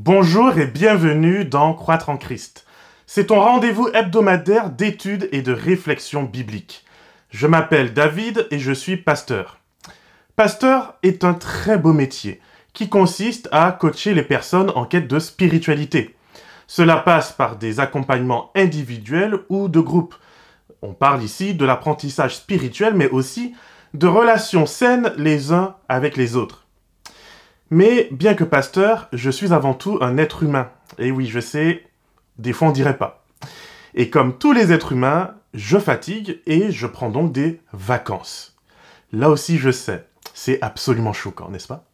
Bonjour et bienvenue dans Croître en Christ. C'est ton rendez-vous hebdomadaire d'études et de réflexion biblique. Je m'appelle David et je suis pasteur. Pasteur est un très beau métier qui consiste à coacher les personnes en quête de spiritualité. Cela passe par des accompagnements individuels ou de groupe. On parle ici de l'apprentissage spirituel mais aussi de relations saines les uns avec les autres. Mais bien que pasteur, je suis avant tout un être humain. Et oui, je sais, des fois on dirait pas. Et comme tous les êtres humains, je fatigue et je prends donc des vacances. Là aussi, je sais, c'est absolument choquant, n'est-ce pas?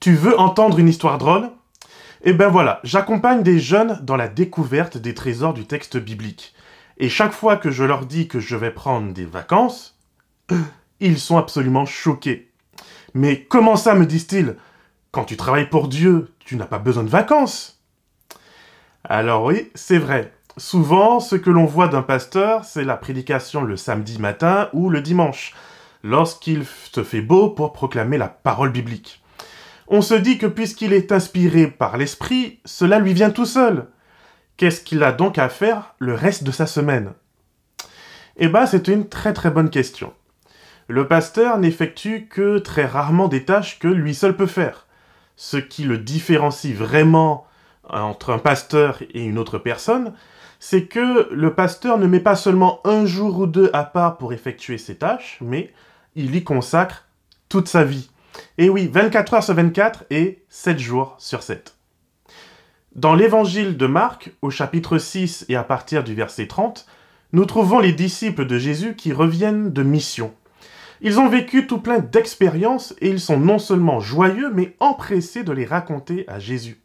Tu veux entendre une histoire drôle? Et eh ben voilà, j'accompagne des jeunes dans la découverte des trésors du texte biblique. Et chaque fois que je leur dis que je vais prendre des vacances, ils sont absolument choqués. Mais comment ça, me disent-ils? Quand tu travailles pour Dieu, tu n'as pas besoin de vacances. Alors oui, c'est vrai. Souvent, ce que l'on voit d'un pasteur, c'est la prédication le samedi matin ou le dimanche, lorsqu'il se fait beau pour proclamer la parole biblique on se dit que puisqu'il est inspiré par l'esprit, cela lui vient tout seul. Qu'est-ce qu'il a donc à faire le reste de sa semaine? Eh bien, c'est une très très bonne question. Le pasteur n'effectue que très rarement des tâches que lui seul peut faire. Ce qui le différencie vraiment entre un pasteur et une autre personne, c'est que le pasteur ne met pas seulement un jour ou deux à part pour effectuer ses tâches, mais il y consacre toute sa vie. Et oui, 24 heures sur 24 et 7 jours sur 7. Dans l'évangile de Marc, au chapitre 6 et à partir du verset 30, nous trouvons les disciples de Jésus qui reviennent de mission. Ils ont vécu tout plein d'expériences et ils sont non seulement joyeux, mais empressés de les raconter à Jésus.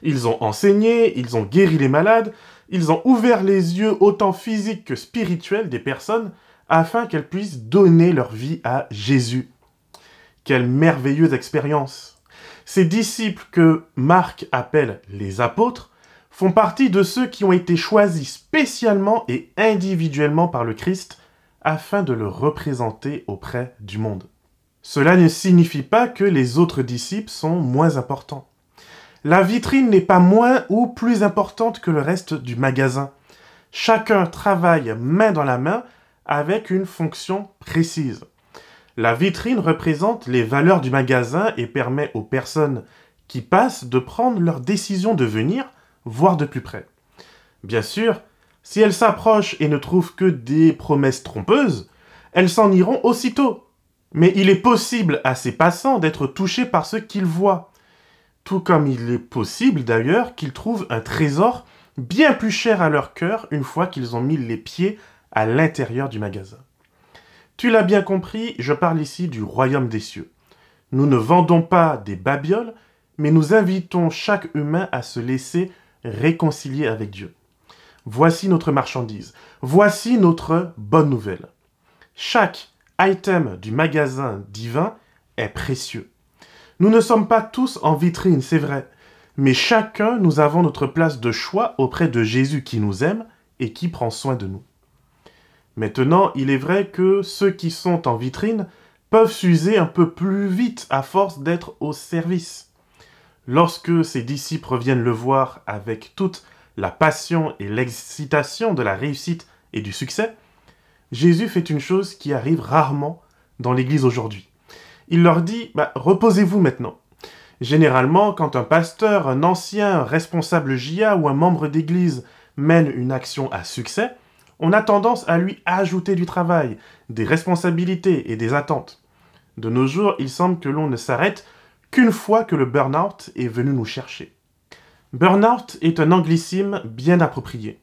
Ils ont enseigné, ils ont guéri les malades, ils ont ouvert les yeux autant physiques que spirituels des personnes afin qu'elles puissent donner leur vie à Jésus. Quelle merveilleuse expérience Ces disciples que Marc appelle les apôtres font partie de ceux qui ont été choisis spécialement et individuellement par le Christ afin de le représenter auprès du monde. Cela ne signifie pas que les autres disciples sont moins importants. La vitrine n'est pas moins ou plus importante que le reste du magasin. Chacun travaille main dans la main avec une fonction précise. La vitrine représente les valeurs du magasin et permet aux personnes qui passent de prendre leur décision de venir voir de plus près. Bien sûr, si elles s'approchent et ne trouvent que des promesses trompeuses, elles s'en iront aussitôt. Mais il est possible à ces passants d'être touchés par ce qu'ils voient. Tout comme il est possible d'ailleurs qu'ils trouvent un trésor bien plus cher à leur cœur une fois qu'ils ont mis les pieds à l'intérieur du magasin. Tu l'as bien compris, je parle ici du royaume des cieux. Nous ne vendons pas des babioles, mais nous invitons chaque humain à se laisser réconcilier avec Dieu. Voici notre marchandise. Voici notre bonne nouvelle. Chaque item du magasin divin est précieux. Nous ne sommes pas tous en vitrine, c'est vrai, mais chacun nous avons notre place de choix auprès de Jésus qui nous aime et qui prend soin de nous. Maintenant, il est vrai que ceux qui sont en vitrine peuvent s'user un peu plus vite à force d'être au service. Lorsque ses disciples reviennent le voir avec toute la passion et l'excitation de la réussite et du succès, Jésus fait une chose qui arrive rarement dans l'Église aujourd'hui. Il leur dit bah, Reposez-vous maintenant. Généralement, quand un pasteur, un ancien responsable JA ou un membre d'Église mène une action à succès, on a tendance à lui ajouter du travail, des responsabilités et des attentes. De nos jours, il semble que l'on ne s'arrête qu'une fois que le burn-out est venu nous chercher. Burn-out est un anglicisme bien approprié.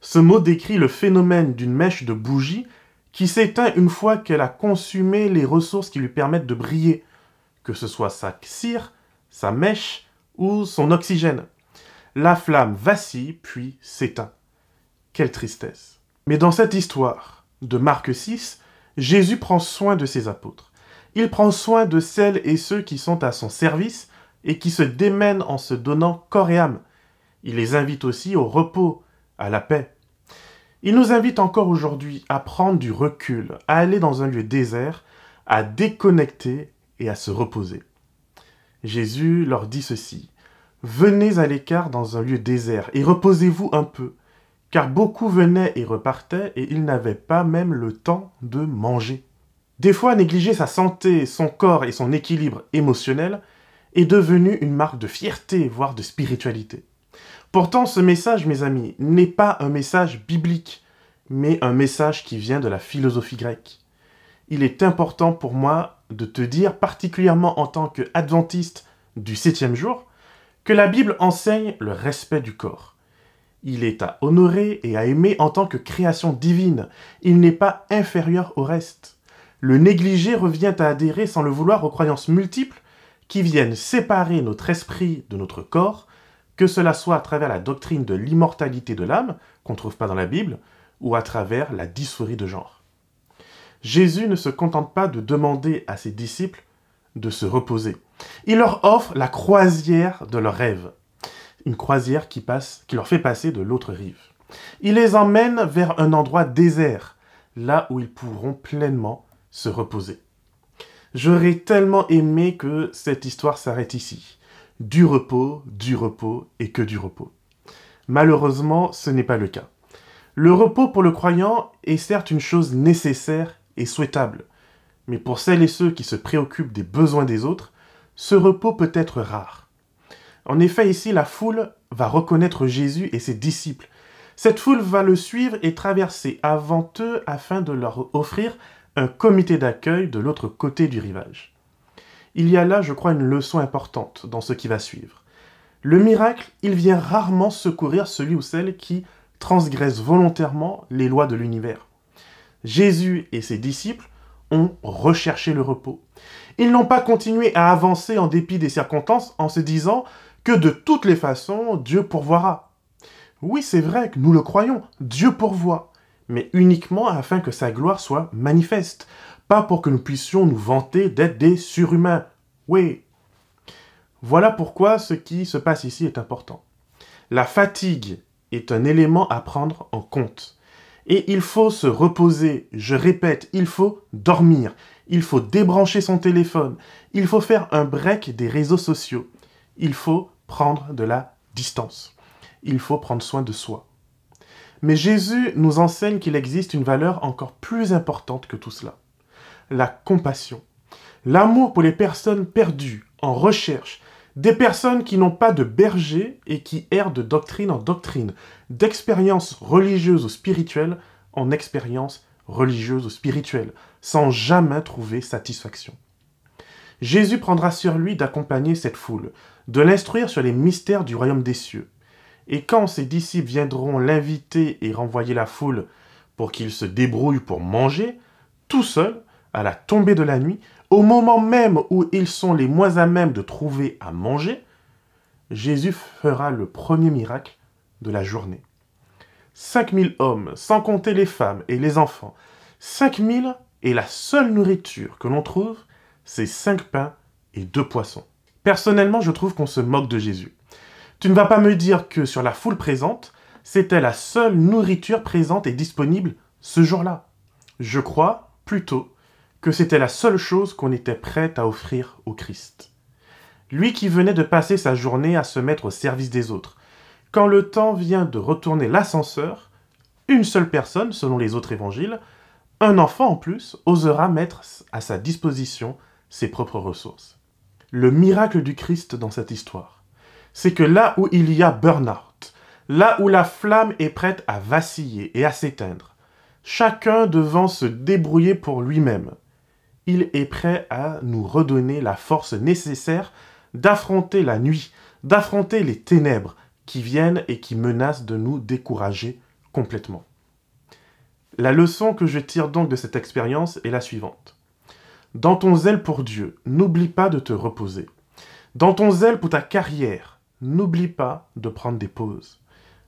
Ce mot décrit le phénomène d'une mèche de bougie qui s'éteint une fois qu'elle a consumé les ressources qui lui permettent de briller, que ce soit sa cire, sa mèche ou son oxygène. La flamme vacille puis s'éteint. Quelle tristesse. Mais dans cette histoire de Marc 6, Jésus prend soin de ses apôtres. Il prend soin de celles et ceux qui sont à son service et qui se démènent en se donnant corps et âme. Il les invite aussi au repos, à la paix. Il nous invite encore aujourd'hui à prendre du recul, à aller dans un lieu désert, à déconnecter et à se reposer. Jésus leur dit ceci. Venez à l'écart dans un lieu désert et reposez-vous un peu, car beaucoup venaient et repartaient et ils n'avaient pas même le temps de manger. Des fois, négliger sa santé, son corps et son équilibre émotionnel est devenu une marque de fierté, voire de spiritualité. Pourtant, ce message, mes amis, n'est pas un message biblique, mais un message qui vient de la philosophie grecque. Il est important pour moi de te dire, particulièrement en tant qu'adventiste du septième jour, que la Bible enseigne le respect du corps. Il est à honorer et à aimer en tant que création divine. Il n'est pas inférieur au reste. Le négliger revient à adhérer sans le vouloir aux croyances multiples qui viennent séparer notre esprit de notre corps, que cela soit à travers la doctrine de l'immortalité de l'âme, qu'on ne trouve pas dans la Bible, ou à travers la dysphorie de genre. Jésus ne se contente pas de demander à ses disciples de se reposer. Il leur offre la croisière de leurs rêves, une croisière qui, passe, qui leur fait passer de l'autre rive. Il les emmène vers un endroit désert, là où ils pourront pleinement se reposer. J'aurais tellement aimé que cette histoire s'arrête ici. Du repos, du repos et que du repos. Malheureusement, ce n'est pas le cas. Le repos pour le croyant est certes une chose nécessaire et souhaitable, mais pour celles et ceux qui se préoccupent des besoins des autres, ce repos peut être rare. En effet, ici, la foule va reconnaître Jésus et ses disciples. Cette foule va le suivre et traverser avant eux afin de leur offrir un comité d'accueil de l'autre côté du rivage. Il y a là, je crois, une leçon importante dans ce qui va suivre. Le miracle, il vient rarement secourir celui ou celle qui transgresse volontairement les lois de l'univers. Jésus et ses disciples ont recherché le repos. Ils n'ont pas continué à avancer en dépit des circonstances en se disant que de toutes les façons, Dieu pourvoira. Oui, c'est vrai que nous le croyons, Dieu pourvoit mais uniquement afin que sa gloire soit manifeste, pas pour que nous puissions nous vanter d'être des surhumains. Oui. Voilà pourquoi ce qui se passe ici est important. La fatigue est un élément à prendre en compte. Et il faut se reposer, je répète, il faut dormir, il faut débrancher son téléphone, il faut faire un break des réseaux sociaux, il faut prendre de la distance, il faut prendre soin de soi. Mais Jésus nous enseigne qu'il existe une valeur encore plus importante que tout cela. La compassion. L'amour pour les personnes perdues, en recherche, des personnes qui n'ont pas de berger et qui errent de doctrine en doctrine, d'expérience religieuse ou spirituelle en expérience religieuse ou spirituelle, sans jamais trouver satisfaction. Jésus prendra sur lui d'accompagner cette foule, de l'instruire sur les mystères du royaume des cieux, et quand ses disciples viendront l'inviter et renvoyer la foule pour qu'il se débrouille pour manger, tout seul, à la tombée de la nuit, au moment même où ils sont les moins à même de trouver à manger, Jésus fera le premier miracle de la journée. 5000 hommes, sans compter les femmes et les enfants. 5000 et la seule nourriture que l'on trouve, c'est cinq pains et deux poissons. Personnellement, je trouve qu'on se moque de Jésus. Tu ne vas pas me dire que sur la foule présente, c'était la seule nourriture présente et disponible ce jour-là. Je crois, plutôt, que c'était la seule chose qu'on était prêt à offrir au Christ. Lui qui venait de passer sa journée à se mettre au service des autres. Quand le temps vient de retourner l'ascenseur, une seule personne, selon les autres évangiles, un enfant en plus, osera mettre à sa disposition ses propres ressources. Le miracle du Christ dans cette histoire c'est que là où il y a burn-out, là où la flamme est prête à vaciller et à s'éteindre, chacun devant se débrouiller pour lui-même, il est prêt à nous redonner la force nécessaire d'affronter la nuit, d'affronter les ténèbres qui viennent et qui menacent de nous décourager complètement. La leçon que je tire donc de cette expérience est la suivante. Dans ton zèle pour Dieu, n'oublie pas de te reposer. Dans ton zèle pour ta carrière, n'oublie pas de prendre des pauses.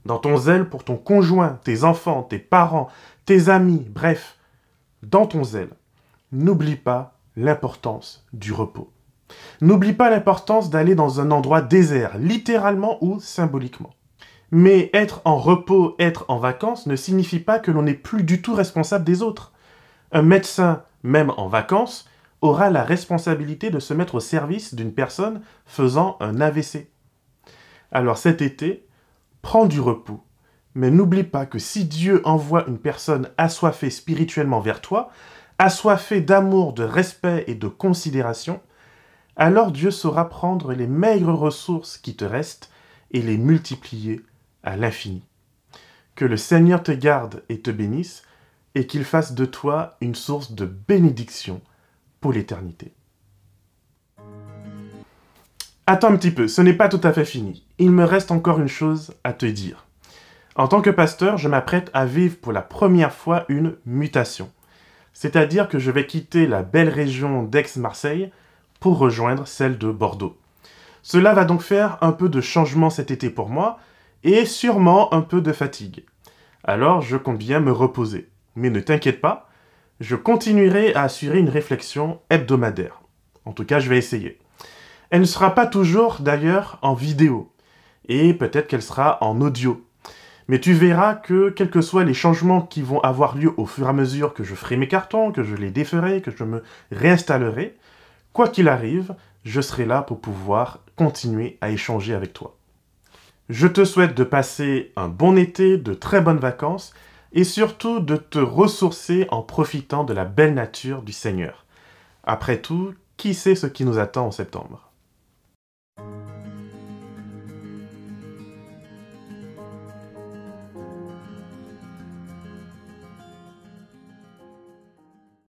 Dans ton zèle pour ton conjoint, tes enfants, tes parents, tes amis, bref, dans ton zèle, n'oublie pas l'importance du repos. N'oublie pas l'importance d'aller dans un endroit désert, littéralement ou symboliquement. Mais être en repos, être en vacances ne signifie pas que l'on n'est plus du tout responsable des autres. Un médecin, même en vacances, aura la responsabilité de se mettre au service d'une personne faisant un AVC. Alors cet été, prends du repos, mais n'oublie pas que si Dieu envoie une personne assoiffée spirituellement vers toi, assoiffée d'amour, de respect et de considération, alors Dieu saura prendre les maigres ressources qui te restent et les multiplier à l'infini. Que le Seigneur te garde et te bénisse, et qu'il fasse de toi une source de bénédiction pour l'éternité. Attends un petit peu, ce n'est pas tout à fait fini. Il me reste encore une chose à te dire. En tant que pasteur, je m'apprête à vivre pour la première fois une mutation. C'est-à-dire que je vais quitter la belle région d'Aix-Marseille pour rejoindre celle de Bordeaux. Cela va donc faire un peu de changement cet été pour moi, et sûrement un peu de fatigue. Alors je compte bien me reposer. Mais ne t'inquiète pas, je continuerai à assurer une réflexion hebdomadaire. En tout cas, je vais essayer. Elle ne sera pas toujours d'ailleurs en vidéo, et peut-être qu'elle sera en audio. Mais tu verras que, quels que soient les changements qui vont avoir lieu au fur et à mesure que je ferai mes cartons, que je les déferai, que je me réinstallerai, quoi qu'il arrive, je serai là pour pouvoir continuer à échanger avec toi. Je te souhaite de passer un bon été, de très bonnes vacances et surtout de te ressourcer en profitant de la belle nature du Seigneur. Après tout, qui sait ce qui nous attend en septembre?